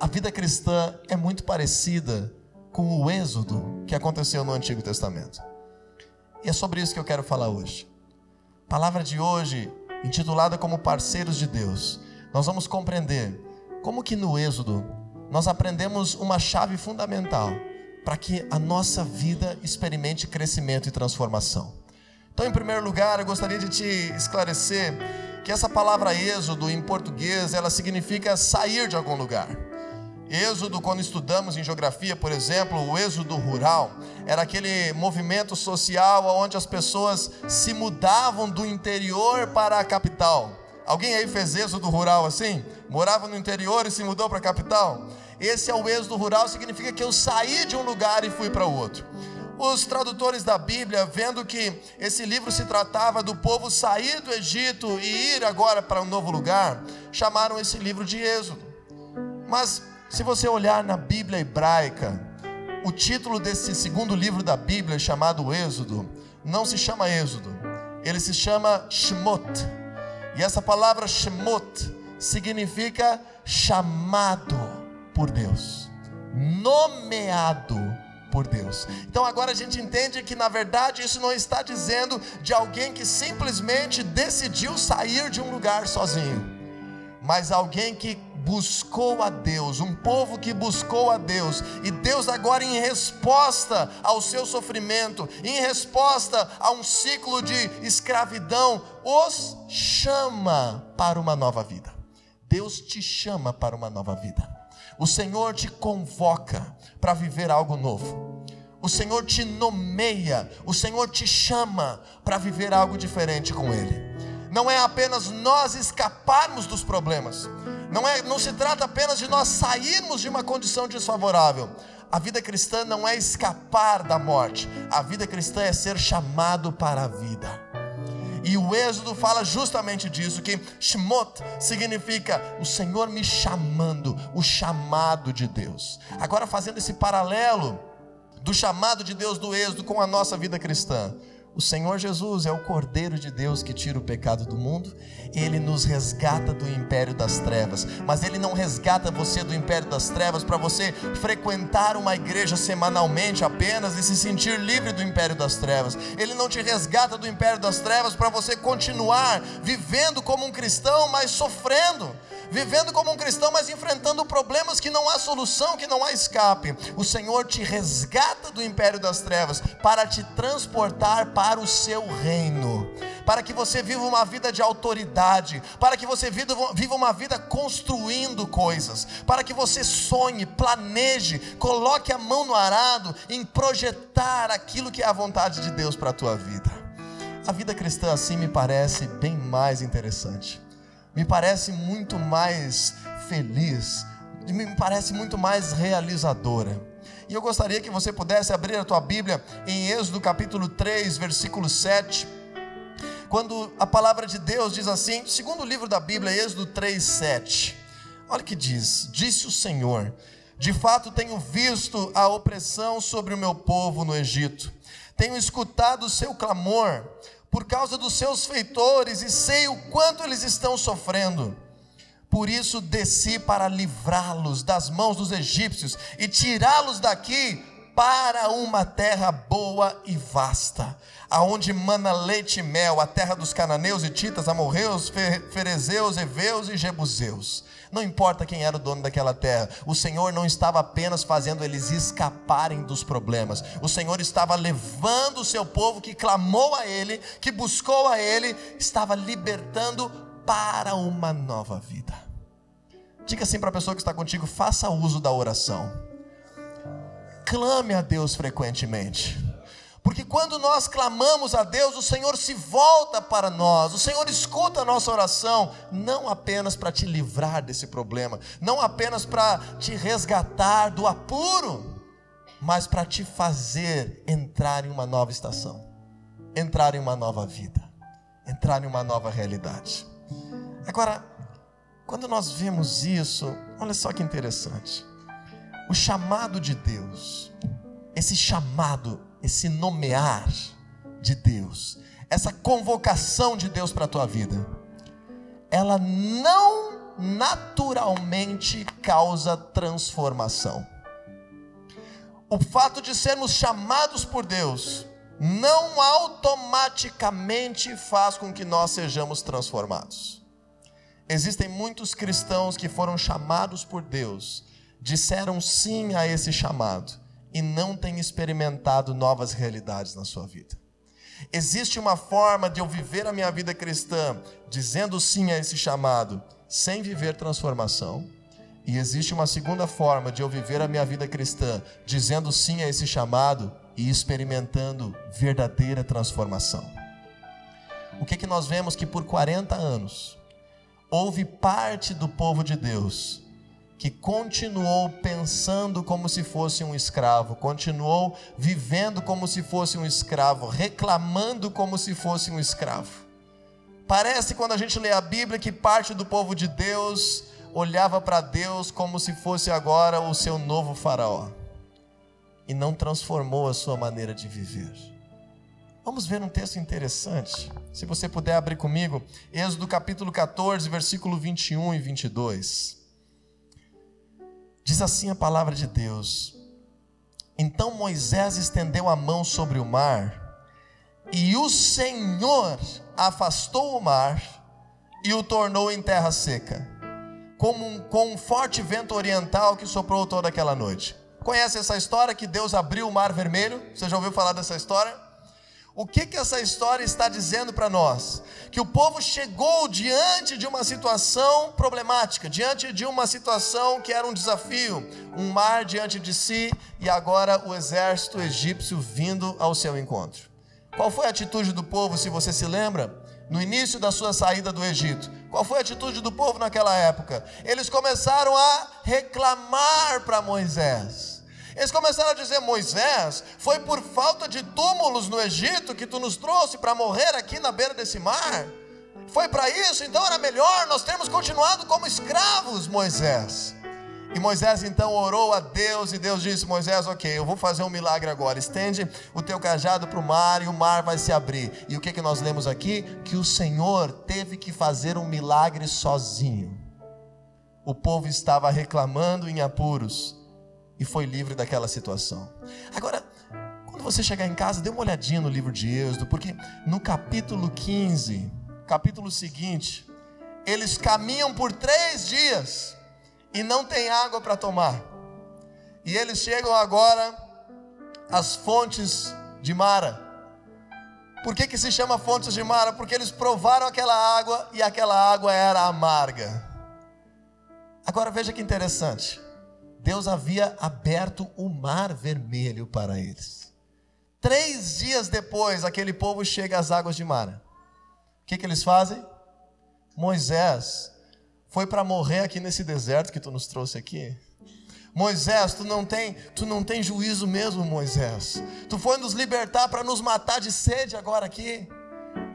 a vida cristã é muito parecida com o êxodo que aconteceu no Antigo Testamento. E é sobre isso que eu quero falar hoje. A palavra de hoje, intitulada como Parceiros de Deus, nós vamos compreender como que no êxodo nós aprendemos uma chave fundamental para que a nossa vida experimente crescimento e transformação. Então, em primeiro lugar, eu gostaria de te esclarecer que essa palavra êxodo em português, ela significa sair de algum lugar. Êxodo, quando estudamos em geografia, por exemplo, o êxodo rural, era aquele movimento social onde as pessoas se mudavam do interior para a capital. Alguém aí fez êxodo rural assim? Morava no interior e se mudou para a capital? Esse é o êxodo rural, significa que eu saí de um lugar e fui para o outro. Os tradutores da Bíblia, vendo que esse livro se tratava do povo sair do Egito e ir agora para um novo lugar, chamaram esse livro de Êxodo. Mas se você olhar na Bíblia hebraica, o título desse segundo livro da Bíblia, chamado Êxodo, não se chama Êxodo, ele se chama Shemot. E essa palavra Shemot significa chamado por Deus, nomeado por Deus. Então agora a gente entende que na verdade isso não está dizendo de alguém que simplesmente decidiu sair de um lugar sozinho, mas alguém que buscou a Deus, um povo que buscou a Deus, e Deus agora, em resposta ao seu sofrimento, em resposta a um ciclo de escravidão, os chama para uma nova vida. Deus te chama para uma nova vida. O Senhor te convoca para viver algo novo. O Senhor te nomeia, o Senhor te chama para viver algo diferente com Ele. Não é apenas nós escaparmos dos problemas, não, é, não se trata apenas de nós sairmos de uma condição desfavorável. A vida cristã não é escapar da morte, a vida cristã é ser chamado para a vida. E o Êxodo fala justamente disso, que Shemot significa o Senhor me chamando, o chamado de Deus. Agora fazendo esse paralelo do chamado de Deus do Êxodo com a nossa vida cristã. O Senhor Jesus é o Cordeiro de Deus que tira o pecado do mundo, ele nos resgata do império das trevas, mas ele não resgata você do império das trevas para você frequentar uma igreja semanalmente apenas e se sentir livre do império das trevas. Ele não te resgata do império das trevas para você continuar vivendo como um cristão, mas sofrendo vivendo como um cristão, mas enfrentando problemas que não há solução, que não há escape. O Senhor te resgata do império das trevas para te transportar para o seu reino, para que você viva uma vida de autoridade, para que você viva uma vida construindo coisas, para que você sonhe, planeje, coloque a mão no arado em projetar aquilo que é a vontade de Deus para a tua vida. A vida cristã assim me parece bem mais interessante me parece muito mais feliz, me parece muito mais realizadora. E eu gostaria que você pudesse abrir a tua Bíblia em Êxodo capítulo 3, versículo 7. Quando a palavra de Deus diz assim, segundo o livro da Bíblia, Êxodo 3, 7. Olha o que diz: Disse o Senhor: De fato tenho visto a opressão sobre o meu povo no Egito, tenho escutado o seu clamor por causa dos seus feitores e sei o quanto eles estão sofrendo. Por isso desci para livrá-los das mãos dos egípcios e tirá-los daqui para uma terra boa e vasta, aonde mana leite e mel, a terra dos cananeus e titas, amorreus, ferezeus, heveus e jebuseus. Não importa quem era o dono daquela terra, o Senhor não estava apenas fazendo eles escaparem dos problemas, o Senhor estava levando o seu povo que clamou a Ele, que buscou a Ele, estava libertando para uma nova vida. Diga assim para a pessoa que está contigo: faça uso da oração, clame a Deus frequentemente. Porque quando nós clamamos a Deus, o Senhor se volta para nós, o Senhor escuta a nossa oração, não apenas para te livrar desse problema, não apenas para te resgatar do apuro, mas para te fazer entrar em uma nova estação, entrar em uma nova vida, entrar em uma nova realidade. Agora, quando nós vemos isso, olha só que interessante. O chamado de Deus, esse chamado esse nomear de Deus, essa convocação de Deus para a tua vida, ela não naturalmente causa transformação. O fato de sermos chamados por Deus não automaticamente faz com que nós sejamos transformados. Existem muitos cristãos que foram chamados por Deus, disseram sim a esse chamado e não têm experimentado novas realidades na sua vida. Existe uma forma de eu viver a minha vida cristã dizendo sim a esse chamado, sem viver transformação. E existe uma segunda forma de eu viver a minha vida cristã dizendo sim a esse chamado e experimentando verdadeira transformação. O que que nós vemos que por 40 anos houve parte do povo de Deus que continuou pensando como se fosse um escravo, continuou vivendo como se fosse um escravo, reclamando como se fosse um escravo. Parece quando a gente lê a Bíblia que parte do povo de Deus olhava para Deus como se fosse agora o seu novo faraó e não transformou a sua maneira de viver. Vamos ver um texto interessante. Se você puder abrir comigo, Êxodo capítulo 14, versículo 21 e 22. Diz assim a palavra de Deus: Então Moisés estendeu a mão sobre o mar, e o Senhor afastou o mar e o tornou em terra seca, como um, com um forte vento oriental que soprou toda aquela noite. Conhece essa história que Deus abriu o mar vermelho? Você já ouviu falar dessa história? O que que essa história está dizendo para nós? Que o povo chegou diante de uma situação problemática, diante de uma situação que era um desafio, um mar diante de si e agora o exército egípcio vindo ao seu encontro. Qual foi a atitude do povo, se você se lembra? No início da sua saída do Egito, qual foi a atitude do povo naquela época? Eles começaram a reclamar para Moisés. Eles começaram a dizer: Moisés, foi por falta de túmulos no Egito que tu nos trouxe para morrer aqui na beira desse mar? Foi para isso? Então era melhor nós termos continuado como escravos, Moisés. E Moisés então orou a Deus e Deus disse: Moisés, ok, eu vou fazer um milagre agora. Estende o teu cajado para o mar e o mar vai se abrir. E o que, que nós lemos aqui? Que o Senhor teve que fazer um milagre sozinho. O povo estava reclamando em apuros e foi livre daquela situação. Agora, quando você chegar em casa, dê uma olhadinha no livro de Êxodo, porque no capítulo 15, capítulo seguinte, eles caminham por três dias e não tem água para tomar. E eles chegam agora às fontes de Mara. Por que, que se chama fontes de Mara? Porque eles provaram aquela água e aquela água era amarga. Agora veja que interessante. Deus havia aberto o mar vermelho para eles. Três dias depois, aquele povo chega às águas de Mara. O que, que eles fazem? Moisés foi para morrer aqui nesse deserto que tu nos trouxe aqui. Moisés, tu não tem, tu não tem juízo mesmo, Moisés. Tu foi nos libertar para nos matar de sede agora aqui.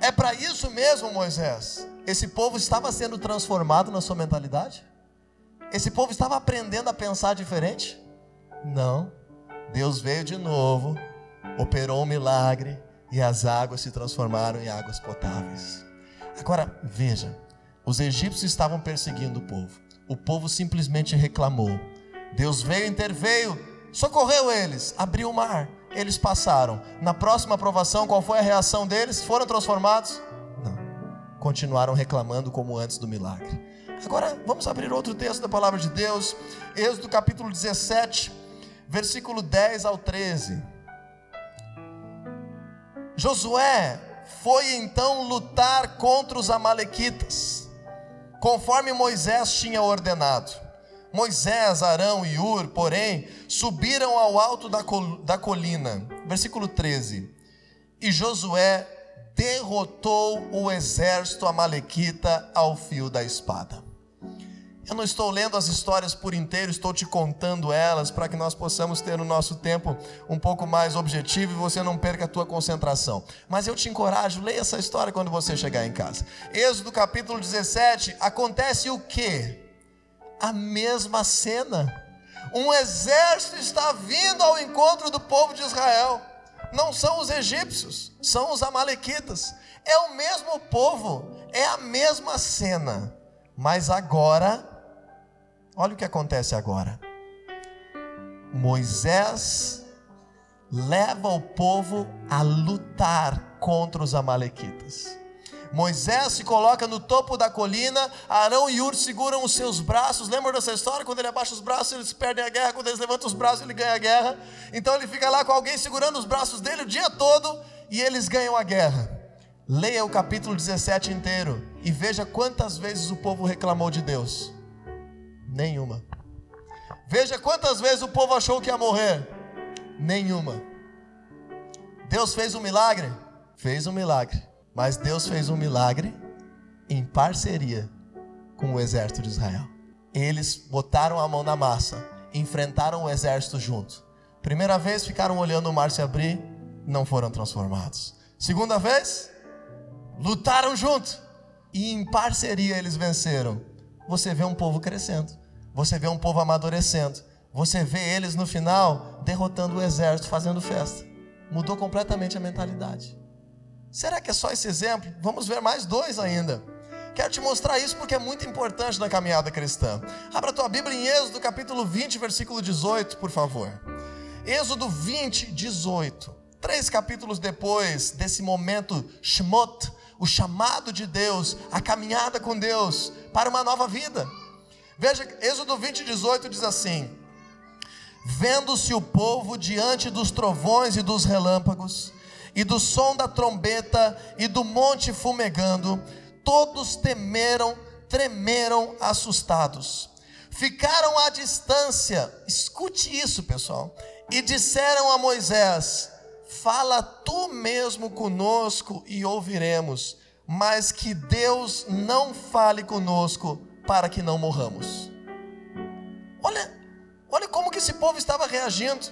É para isso mesmo, Moisés. Esse povo estava sendo transformado na sua mentalidade? Esse povo estava aprendendo a pensar diferente? Não. Deus veio de novo, operou um milagre e as águas se transformaram em águas potáveis. Agora, veja, os egípcios estavam perseguindo o povo. O povo simplesmente reclamou. Deus veio, interveio, socorreu eles, abriu o mar, eles passaram. Na próxima aprovação, qual foi a reação deles? Foram transformados? Não. Continuaram reclamando como antes do milagre. Agora vamos abrir outro texto da palavra de Deus, Êxodo capítulo 17, versículo 10 ao 13. Josué foi então lutar contra os Amalequitas, conforme Moisés tinha ordenado. Moisés, Arão e Ur, porém, subiram ao alto da, col da colina. Versículo 13. E Josué derrotou o exército amalequita ao fio da espada. Eu não estou lendo as histórias por inteiro, estou te contando elas para que nós possamos ter o nosso tempo um pouco mais objetivo e você não perca a tua concentração. Mas eu te encorajo, leia essa história quando você chegar em casa. Êxodo capítulo 17, acontece o que? A mesma cena. Um exército está vindo ao encontro do povo de Israel. Não são os egípcios, são os amalequitas. É o mesmo povo, é a mesma cena Mas agora, olha o que acontece agora. Moisés leva o povo a lutar contra os Amalequitas. Moisés se coloca no topo da colina, Arão e Ur seguram os seus braços. Lembra dessa história? Quando ele abaixa os braços, eles perdem a guerra. Quando eles levantam os braços, ele ganha a guerra. Então ele fica lá com alguém segurando os braços dele o dia todo e eles ganham a guerra. Leia o capítulo 17 inteiro e veja quantas vezes o povo reclamou de Deus. Nenhuma. Veja quantas vezes o povo achou que ia morrer. Nenhuma. Deus fez um milagre? Fez um milagre. Mas Deus fez um milagre em parceria com o exército de Israel. Eles botaram a mão na massa, enfrentaram o exército junto. Primeira vez ficaram olhando o mar se abrir, não foram transformados. Segunda vez, lutaram junto e em parceria eles venceram. Você vê um povo crescendo, você vê um povo amadurecendo, você vê eles no final derrotando o exército, fazendo festa. Mudou completamente a mentalidade. Será que é só esse exemplo? Vamos ver mais dois ainda. Quero te mostrar isso porque é muito importante na caminhada cristã. Abra tua Bíblia em Êxodo capítulo 20, versículo 18, por favor. Êxodo 20, 18. Três capítulos depois desse momento Shmot, o chamado de Deus, a caminhada com Deus para uma nova vida. Veja, Êxodo 20, 18 diz assim: Vendo-se o povo diante dos trovões e dos relâmpagos, e do som da trombeta e do monte fumegando, todos temeram, tremeram assustados. Ficaram à distância, escute isso, pessoal, e disseram a Moisés: Fala tu mesmo conosco e ouviremos, mas que Deus não fale conosco para que não morramos. Olha, olha como que esse povo estava reagindo.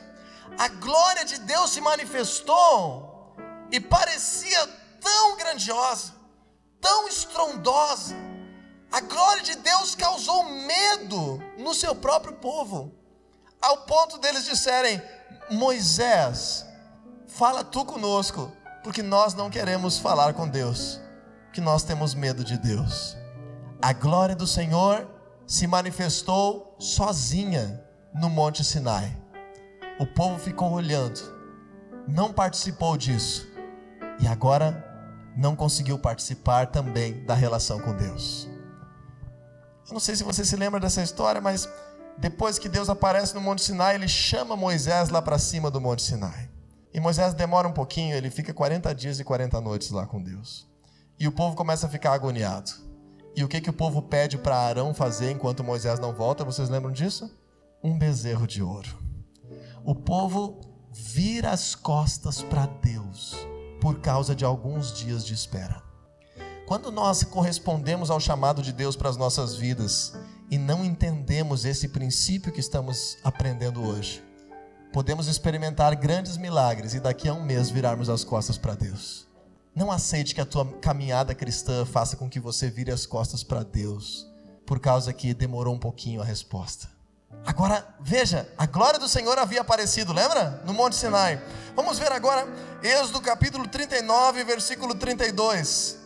A glória de Deus se manifestou e parecia tão grandiosa, tão estrondosa. A glória de Deus causou medo no seu próprio povo, ao ponto deles disserem: Moisés, fala tu conosco, porque nós não queremos falar com Deus, que nós temos medo de Deus. A glória do Senhor se manifestou sozinha no Monte Sinai. O povo ficou olhando, não participou disso e agora não conseguiu participar também da relação com Deus. Eu não sei se você se lembra dessa história, mas depois que Deus aparece no Monte Sinai, ele chama Moisés lá para cima do Monte Sinai. E Moisés demora um pouquinho, ele fica 40 dias e 40 noites lá com Deus. E o povo começa a ficar agoniado. E o que, que o povo pede para Arão fazer enquanto Moisés não volta? Vocês lembram disso? Um bezerro de ouro. O povo vira as costas para Deus por causa de alguns dias de espera. Quando nós correspondemos ao chamado de Deus para as nossas vidas e não entendemos esse princípio que estamos aprendendo hoje, podemos experimentar grandes milagres e daqui a um mês virarmos as costas para Deus. Não aceite que a tua caminhada cristã faça com que você vire as costas para Deus, por causa que demorou um pouquinho a resposta. Agora, veja, a glória do Senhor havia aparecido, lembra? No Monte Sinai. Vamos ver agora Êxodo capítulo 39, versículo 32.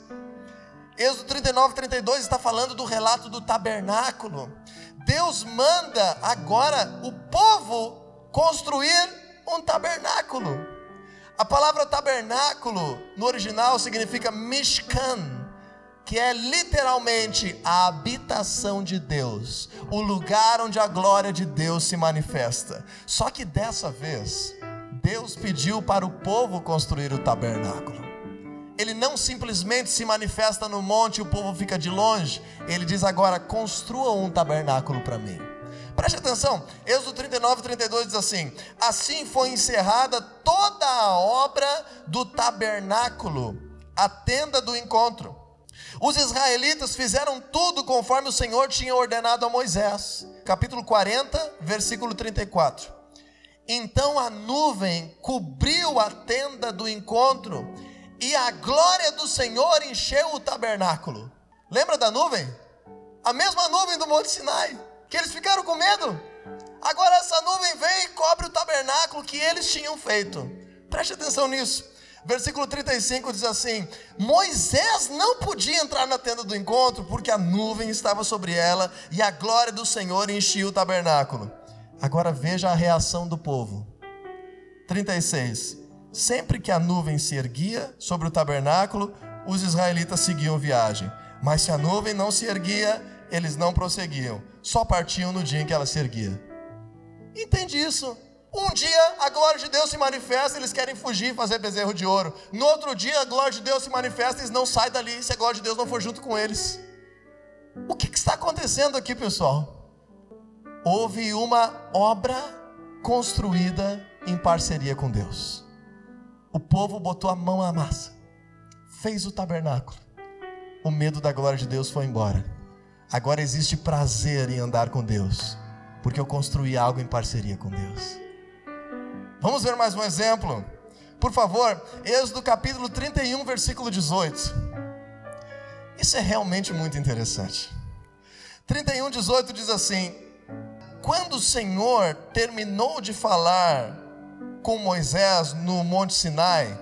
Êxodo 39, 32 está falando do relato do tabernáculo. Deus manda agora o povo construir um tabernáculo. A palavra tabernáculo no original significa Mishkan que é literalmente a habitação de Deus, o lugar onde a glória de Deus se manifesta. Só que dessa vez, Deus pediu para o povo construir o tabernáculo. Ele não simplesmente se manifesta no monte e o povo fica de longe. Ele diz agora: construa um tabernáculo para mim. Preste atenção, Êxodo 39, 32 diz assim: Assim foi encerrada toda a obra do tabernáculo, a tenda do encontro os israelitas fizeram tudo conforme o Senhor tinha ordenado a Moisés. Capítulo 40, versículo 34. Então a nuvem cobriu a tenda do encontro e a glória do Senhor encheu o tabernáculo. Lembra da nuvem? A mesma nuvem do Monte Sinai, que eles ficaram com medo. Agora essa nuvem vem e cobre o tabernáculo que eles tinham feito. Preste atenção nisso. Versículo 35 diz assim: Moisés não podia entrar na tenda do encontro porque a nuvem estava sobre ela e a glória do Senhor enchia o tabernáculo. Agora veja a reação do povo. 36. Sempre que a nuvem se erguia sobre o tabernáculo, os israelitas seguiam viagem. Mas se a nuvem não se erguia, eles não prosseguiam, só partiam no dia em que ela se erguia. Entende isso? Um dia a glória de Deus se manifesta, eles querem fugir e fazer bezerro de ouro. No outro dia a glória de Deus se manifesta, eles não saem dali se a glória de Deus não for junto com eles. O que, que está acontecendo aqui, pessoal? Houve uma obra construída em parceria com Deus. O povo botou a mão na massa, fez o tabernáculo. O medo da glória de Deus foi embora. Agora existe prazer em andar com Deus, porque eu construí algo em parceria com Deus. Vamos ver mais um exemplo? Por favor, Êxodo capítulo 31, versículo 18. Isso é realmente muito interessante. 31, 18 diz assim: Quando o Senhor terminou de falar com Moisés no Monte Sinai,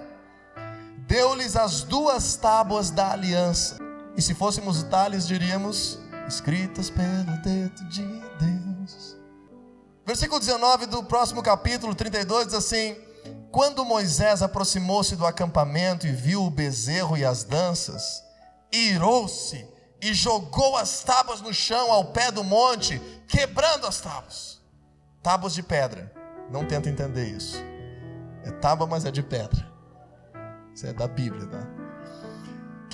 deu-lhes as duas tábuas da aliança. E se fôssemos Itálios, diríamos: escritas pelo dedo de Deus. Versículo 19 do próximo capítulo 32 diz assim: Quando Moisés aproximou-se do acampamento e viu o bezerro e as danças, irou-se e jogou as tábuas no chão ao pé do monte, quebrando as tábuas. Tábuas de pedra. Não tenta entender isso. É tábua, mas é de pedra. Isso é da Bíblia, tá?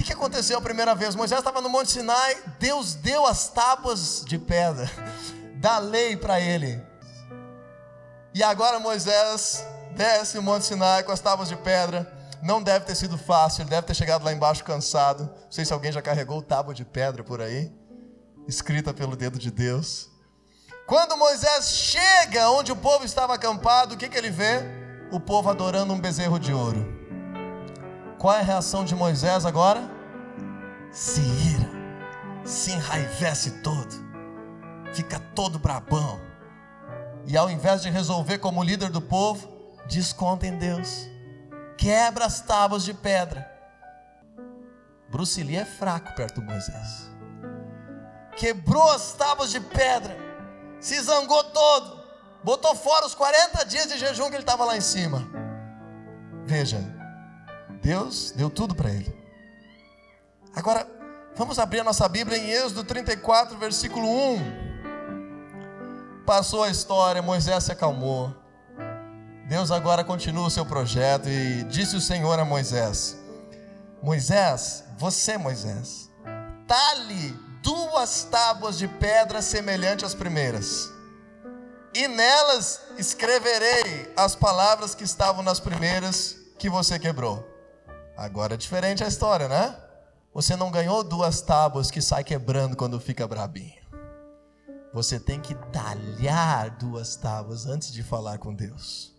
Que, que aconteceu a primeira vez? Moisés estava no Monte Sinai, Deus deu as tábuas de pedra da lei para ele. E agora Moisés desce o Monte Sinai com as tábuas de pedra. Não deve ter sido fácil, ele deve ter chegado lá embaixo cansado. Não sei se alguém já carregou tábua de pedra por aí, escrita pelo dedo de Deus. Quando Moisés chega onde o povo estava acampado, o que, que ele vê? O povo adorando um bezerro de ouro. Qual é a reação de Moisés agora? Se ira, se enraivece todo, fica todo brabão e ao invés de resolver como líder do povo, desconta em Deus. Quebra as tábuas de pedra. Bruce Lee é fraco perto do Moisés. Quebrou as tábuas de pedra. Se zangou todo. Botou fora os 40 dias de jejum que ele estava lá em cima. Veja, Deus deu tudo para ele. Agora, vamos abrir a nossa Bíblia em Êxodo 34, versículo 1. Passou a história, Moisés se acalmou. Deus agora continua o seu projeto e disse o Senhor a Moisés: Moisés, você, Moisés, tale duas tábuas de pedra semelhante às primeiras, e nelas escreverei as palavras que estavam nas primeiras que você quebrou. Agora é diferente a história, né? Você não ganhou duas tábuas que sai quebrando quando fica brabinho. Você tem que talhar duas tábuas antes de falar com Deus.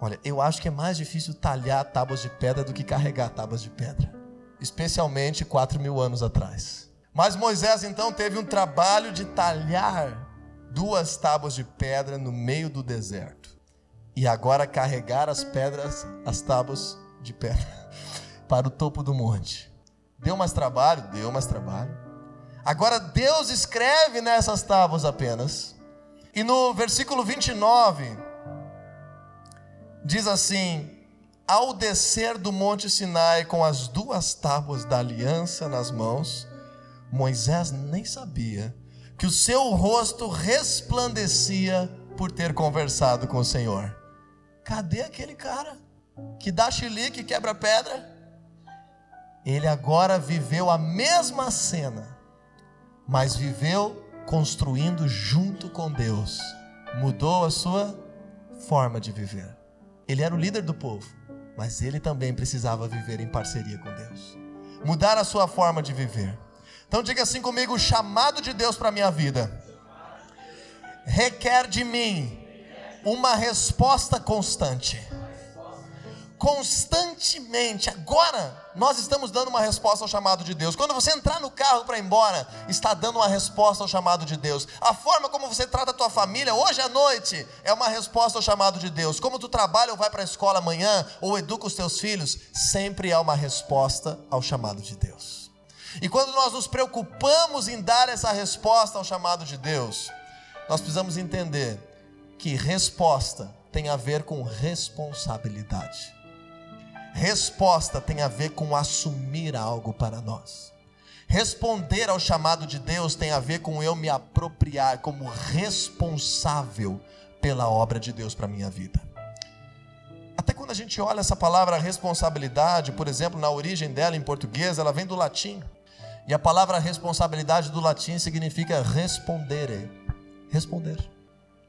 Olha, eu acho que é mais difícil talhar tábuas de pedra do que carregar tábuas de pedra, especialmente quatro mil anos atrás. Mas Moisés então teve um trabalho de talhar duas tábuas de pedra no meio do deserto e agora carregar as pedras, as tábuas de pedra, para o topo do monte. Deu mais trabalho? Deu mais trabalho. Agora Deus escreve nessas tábuas apenas. E no versículo 29 diz assim: Ao descer do monte Sinai com as duas tábuas da aliança nas mãos, Moisés nem sabia que o seu rosto resplandecia por ter conversado com o Senhor. Cadê aquele cara que dá chilique e quebra pedra? Ele agora viveu a mesma cena mas viveu construindo junto com Deus, mudou a sua forma de viver. Ele era o líder do povo, mas ele também precisava viver em parceria com Deus, mudar a sua forma de viver. Então diga assim comigo: o chamado de Deus para a minha vida requer de mim uma resposta constante constantemente. Agora, nós estamos dando uma resposta ao chamado de Deus. Quando você entrar no carro para ir embora, está dando uma resposta ao chamado de Deus. A forma como você trata a tua família hoje à noite é uma resposta ao chamado de Deus. Como tu trabalha ou vai para a escola amanhã ou educa os teus filhos, sempre é uma resposta ao chamado de Deus. E quando nós nos preocupamos em dar essa resposta ao chamado de Deus, nós precisamos entender que resposta tem a ver com responsabilidade. Resposta tem a ver com assumir algo para nós. Responder ao chamado de Deus tem a ver com eu me apropriar como responsável pela obra de Deus para minha vida. Até quando a gente olha essa palavra responsabilidade, por exemplo, na origem dela em português, ela vem do latim. E a palavra responsabilidade do latim significa respondere. Responder.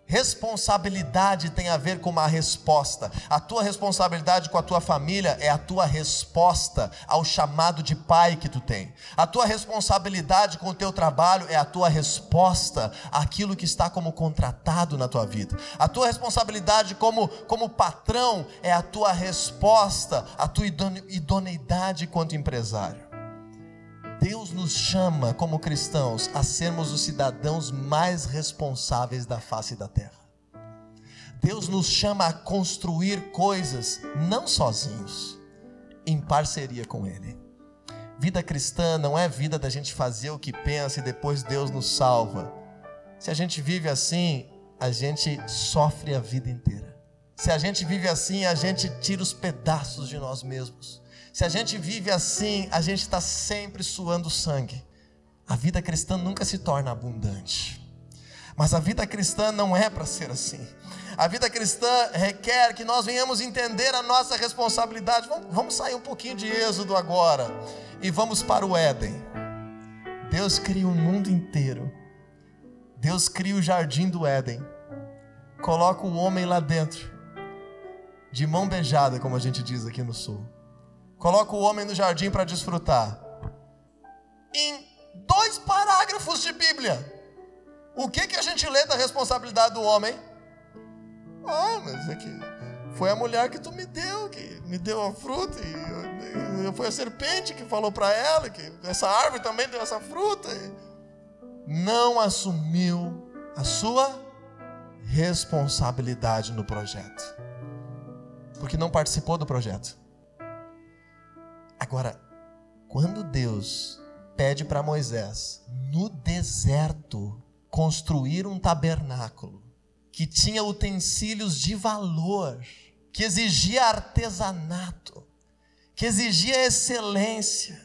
Responsabilidade tem a ver com uma resposta. A tua responsabilidade com a tua família é a tua resposta ao chamado de pai que tu tem. A tua responsabilidade com o teu trabalho é a tua resposta àquilo que está como contratado na tua vida. A tua responsabilidade como, como patrão é a tua resposta à tua idoneidade quanto empresário. Deus nos chama, como cristãos, a sermos os cidadãos mais responsáveis da face da terra. Deus nos chama a construir coisas não sozinhos, em parceria com Ele. Vida cristã não é vida da gente fazer o que pensa e depois Deus nos salva. Se a gente vive assim, a gente sofre a vida inteira. Se a gente vive assim, a gente tira os pedaços de nós mesmos. Se a gente vive assim, a gente está sempre suando sangue. A vida cristã nunca se torna abundante. Mas a vida cristã não é para ser assim. A vida cristã requer que nós venhamos entender a nossa responsabilidade. Vamos sair um pouquinho de Êxodo agora e vamos para o Éden. Deus cria o mundo inteiro. Deus cria o jardim do Éden. Coloca o homem lá dentro, de mão beijada, como a gente diz aqui no sul. Coloca o homem no jardim para desfrutar. Em dois parágrafos de Bíblia, o que, que a gente lê da responsabilidade do homem? Ah, mas é que foi a mulher que tu me deu, que me deu a fruta, e foi a serpente que falou para ela que essa árvore também deu essa fruta. Não assumiu a sua responsabilidade no projeto, porque não participou do projeto. Agora, quando Deus pede para Moisés, no deserto, construir um tabernáculo que tinha utensílios de valor, que exigia artesanato, que exigia excelência,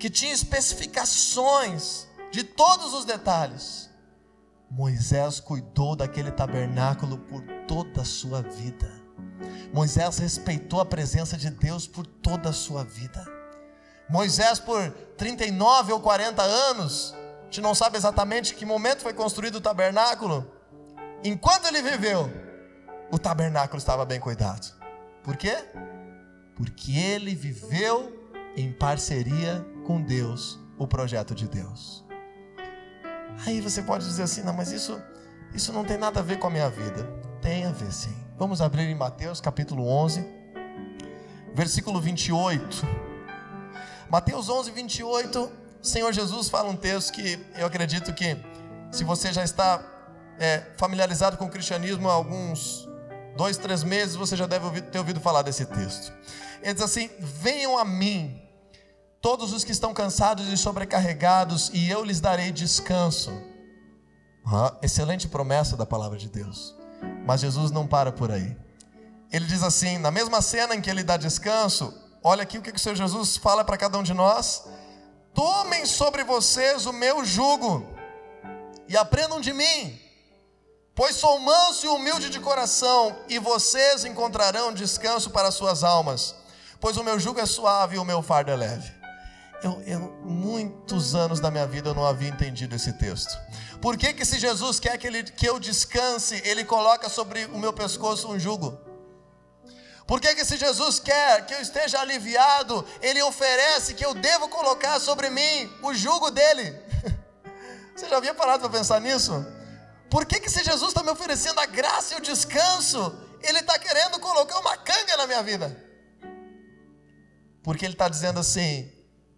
que tinha especificações de todos os detalhes. Moisés cuidou daquele tabernáculo por toda a sua vida. Moisés respeitou a presença de Deus por toda a sua vida. Moisés, por 39 ou 40 anos, a gente não sabe exatamente que momento foi construído o tabernáculo. Enquanto ele viveu, o tabernáculo estava bem cuidado. Por quê? Porque ele viveu em parceria com Deus, o projeto de Deus. Aí você pode dizer assim: não, mas isso, isso não tem nada a ver com a minha vida. Tem a ver sim. Vamos abrir em Mateus capítulo 11, versículo 28. Mateus 11, 28, o Senhor Jesus fala um texto que eu acredito que, se você já está é, familiarizado com o cristianismo há alguns dois, três meses, você já deve ter ouvido falar desse texto. Ele diz assim: Venham a mim, todos os que estão cansados e sobrecarregados, e eu lhes darei descanso. Excelente promessa da palavra de Deus. Mas Jesus não para por aí. Ele diz assim: na mesma cena em que ele dá descanso, Olha aqui o que o Senhor Jesus fala para cada um de nós: Tomem sobre vocês o meu jugo e aprendam de mim, pois sou manso e humilde de coração, e vocês encontrarão descanso para suas almas, pois o meu jugo é suave e o meu fardo é leve. Eu, eu, muitos anos da minha vida eu não havia entendido esse texto. Por que, que se Jesus quer que, ele, que eu descanse, Ele coloca sobre o meu pescoço um jugo? Por que, se Jesus quer que eu esteja aliviado, Ele oferece que eu devo colocar sobre mim o jugo dele? Você já havia parado para pensar nisso? Por que, que se Jesus está me oferecendo a graça e o descanso, Ele está querendo colocar uma canga na minha vida? Porque ele está dizendo assim: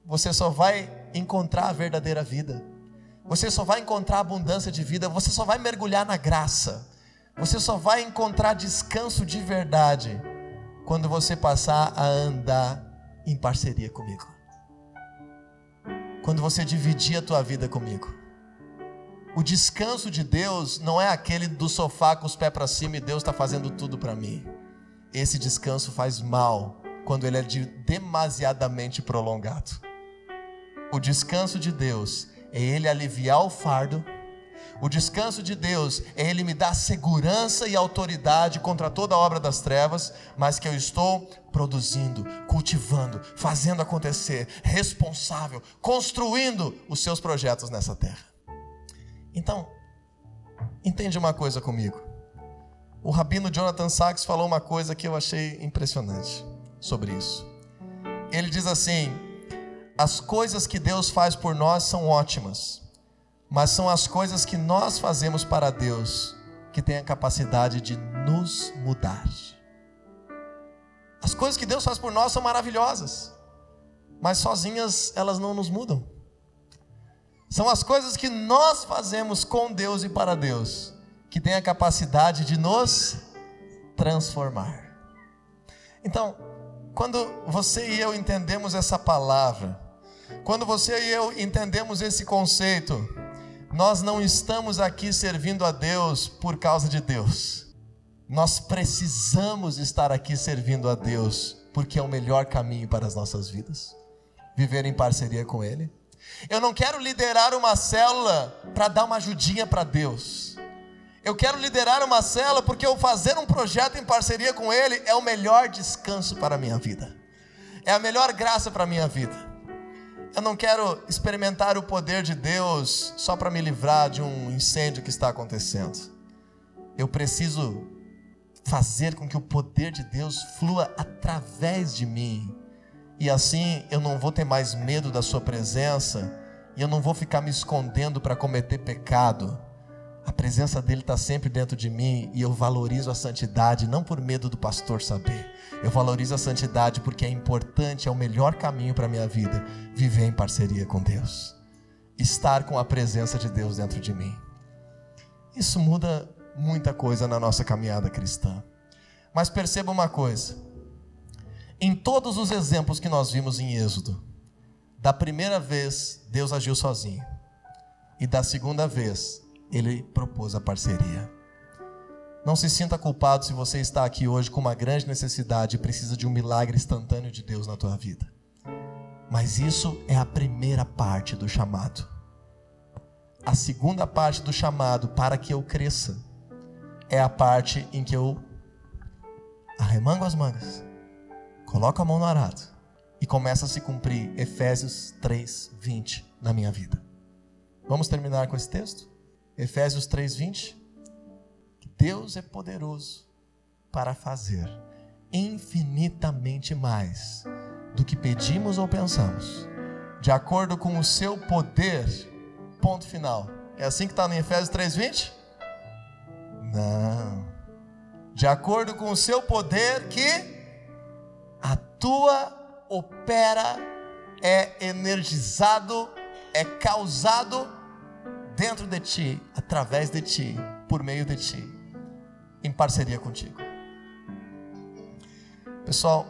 você só vai encontrar a verdadeira vida, você só vai encontrar abundância de vida, você só vai mergulhar na graça, você só vai encontrar descanso de verdade quando você passar a andar em parceria comigo. Quando você dividir a tua vida comigo. O descanso de Deus não é aquele do sofá com os pés para cima e Deus está fazendo tudo para mim. Esse descanso faz mal quando ele é de demasiadamente prolongado. O descanso de Deus é ele aliviar o fardo. O descanso de Deus é ele me dar segurança e autoridade contra toda obra das trevas, mas que eu estou produzindo, cultivando, fazendo acontecer, responsável, construindo os seus projetos nessa terra. Então, entende uma coisa comigo. O rabino Jonathan Sachs falou uma coisa que eu achei impressionante sobre isso. Ele diz assim: as coisas que Deus faz por nós são ótimas, mas são as coisas que nós fazemos para Deus que têm a capacidade de nos mudar. As coisas que Deus faz por nós são maravilhosas, mas sozinhas elas não nos mudam. São as coisas que nós fazemos com Deus e para Deus que têm a capacidade de nos transformar. Então, quando você e eu entendemos essa palavra, quando você e eu entendemos esse conceito, nós não estamos aqui servindo a Deus por causa de Deus. Nós precisamos estar aqui servindo a Deus, porque é o melhor caminho para as nossas vidas. Viver em parceria com Ele. Eu não quero liderar uma célula para dar uma ajudinha para Deus. Eu quero liderar uma cela porque eu fazer um projeto em parceria com Ele é o melhor descanso para a minha vida, é a melhor graça para a minha vida. Eu não quero experimentar o poder de Deus só para me livrar de um incêndio que está acontecendo. Eu preciso fazer com que o poder de Deus flua através de mim. E assim eu não vou ter mais medo da Sua presença, e eu não vou ficar me escondendo para cometer pecado a presença dele está sempre dentro de mim e eu valorizo a santidade não por medo do pastor saber. Eu valorizo a santidade porque é importante, é o melhor caminho para a minha vida viver em parceria com Deus. Estar com a presença de Deus dentro de mim. Isso muda muita coisa na nossa caminhada cristã. Mas perceba uma coisa: em todos os exemplos que nós vimos em Êxodo, da primeira vez Deus agiu sozinho, e da segunda vez ele propôs a parceria. Não se sinta culpado se você está aqui hoje com uma grande necessidade e precisa de um milagre instantâneo de Deus na tua vida. Mas isso é a primeira parte do chamado. A segunda parte do chamado para que eu cresça é a parte em que eu arremango as mangas, coloco a mão no arado e começa a se cumprir Efésios 3, 20 na minha vida. Vamos terminar com esse texto? Efésios 3:20. Deus é poderoso para fazer infinitamente mais do que pedimos ou pensamos, de acordo com o seu poder. Ponto final. É assim que está no Efésios 3:20? Não. De acordo com o seu poder que atua, opera, é energizado, é causado dentro de ti, através de ti, por meio de ti, em parceria contigo. Pessoal,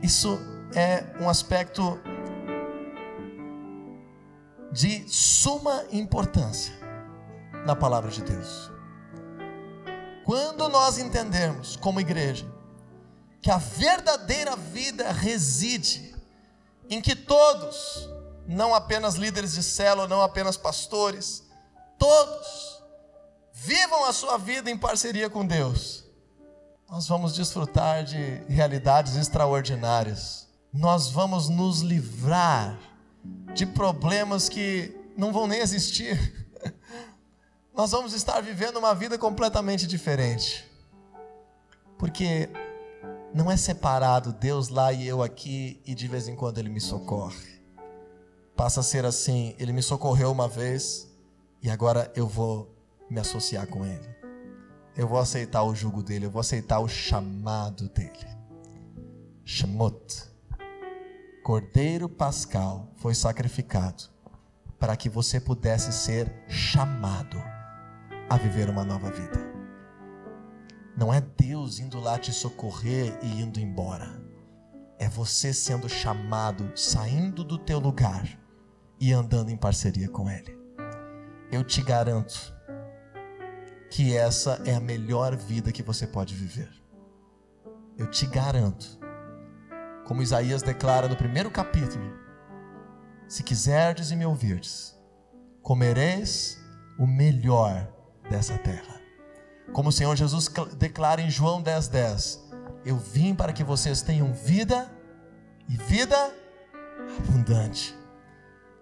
isso é um aspecto de suma importância na palavra de Deus. Quando nós entendermos, como igreja, que a verdadeira vida reside em que todos, não apenas líderes de célula, não apenas pastores, todos vivam a sua vida em parceria com Deus. Nós vamos desfrutar de realidades extraordinárias. Nós vamos nos livrar de problemas que não vão nem existir. Nós vamos estar vivendo uma vida completamente diferente. Porque não é separado Deus lá e eu aqui e de vez em quando Ele me socorre passa a ser assim: ele me socorreu uma vez e agora eu vou me associar com ele. Eu vou aceitar o jugo dele, eu vou aceitar o chamado dele. Shemot, Cordeiro Pascal, foi sacrificado para que você pudesse ser chamado a viver uma nova vida. Não é Deus indo lá te socorrer e indo embora. É você sendo chamado, saindo do teu lugar e andando em parceria com Ele. Eu te garanto que essa é a melhor vida que você pode viver. Eu te garanto, como Isaías declara no primeiro capítulo: Se quiserdes e me ouvirdes, comereis o melhor dessa terra. Como o Senhor Jesus declara em João 10,10: 10, Eu vim para que vocês tenham vida e vida abundante.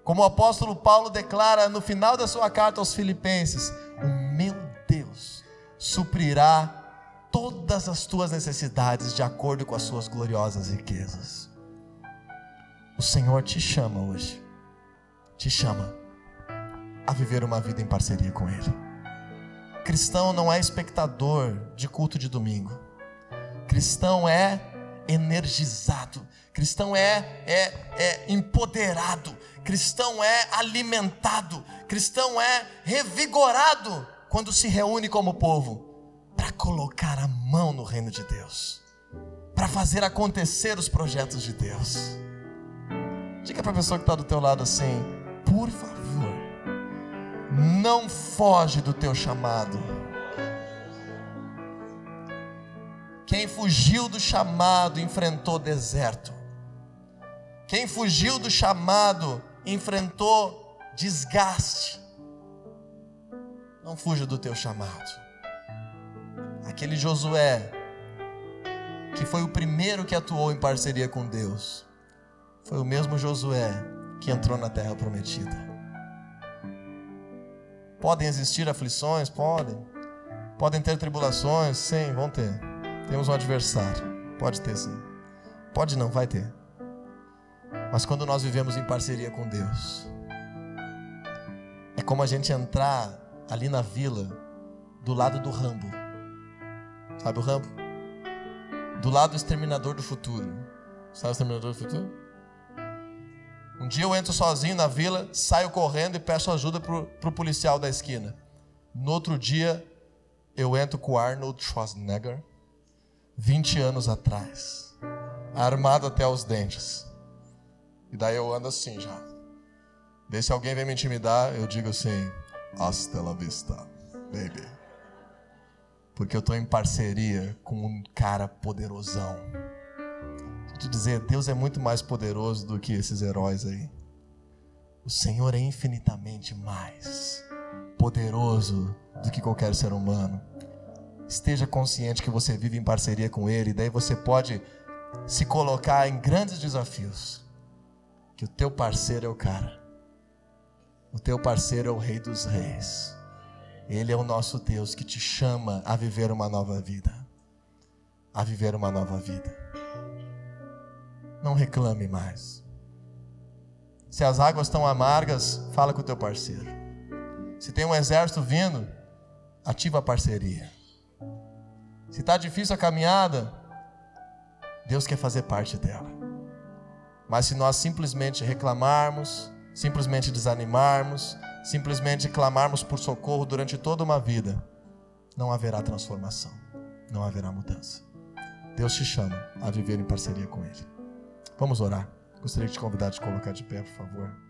Como o apóstolo Paulo declara no final da sua carta aos Filipenses: O meu suprirá todas as tuas necessidades de acordo com as suas gloriosas riquezas. O Senhor te chama hoje, te chama a viver uma vida em parceria com Ele. Cristão não é espectador de culto de domingo. Cristão é energizado. Cristão é, é, é empoderado. Cristão é alimentado. Cristão é revigorado quando se reúne como povo para colocar a mão no reino de Deus, para fazer acontecer os projetos de Deus. Diga para a pessoa que está do teu lado assim, por favor não foge do teu chamado. Quem fugiu do chamado enfrentou deserto. Quem fugiu do chamado enfrentou desgaste. Não fuja do teu chamado. Aquele Josué, que foi o primeiro que atuou em parceria com Deus, foi o mesmo Josué que entrou na terra prometida. Podem existir aflições? Podem. Podem ter tribulações? Sim, vão ter. Temos um adversário. Pode ter sim. Pode não, vai ter. Mas quando nós vivemos em parceria com Deus, é como a gente entrar ali na vila, do lado do Rambo. Sabe o Rambo? Do lado do exterminador do futuro. Sabe o exterminador do futuro? Um dia eu entro sozinho na vila, saio correndo e peço ajuda para o policial da esquina. No outro dia, eu entro com Arnold Schwarzenegger, 20 anos atrás, armado até os dentes. E daí eu ando assim já. Daí se alguém vem me intimidar, eu digo assim: Hasta la vista, baby. Porque eu estou em parceria com um cara poderosão te dizer, Deus é muito mais poderoso do que esses heróis aí. O Senhor é infinitamente mais poderoso do que qualquer ser humano. Esteja consciente que você vive em parceria com Ele, daí você pode se colocar em grandes desafios. Que o teu parceiro é o cara. O teu parceiro é o Rei dos Reis. Ele é o nosso Deus que te chama a viver uma nova vida. A viver uma nova vida não reclame mais. Se as águas estão amargas, fala com o teu parceiro. Se tem um exército vindo, ativa a parceria. Se está difícil a caminhada, Deus quer fazer parte dela. Mas se nós simplesmente reclamarmos, simplesmente desanimarmos, simplesmente clamarmos por socorro durante toda uma vida, não haverá transformação, não haverá mudança. Deus te chama a viver em parceria com Ele. Vamos orar. Gostaria de te convidar a te colocar de pé, por favor.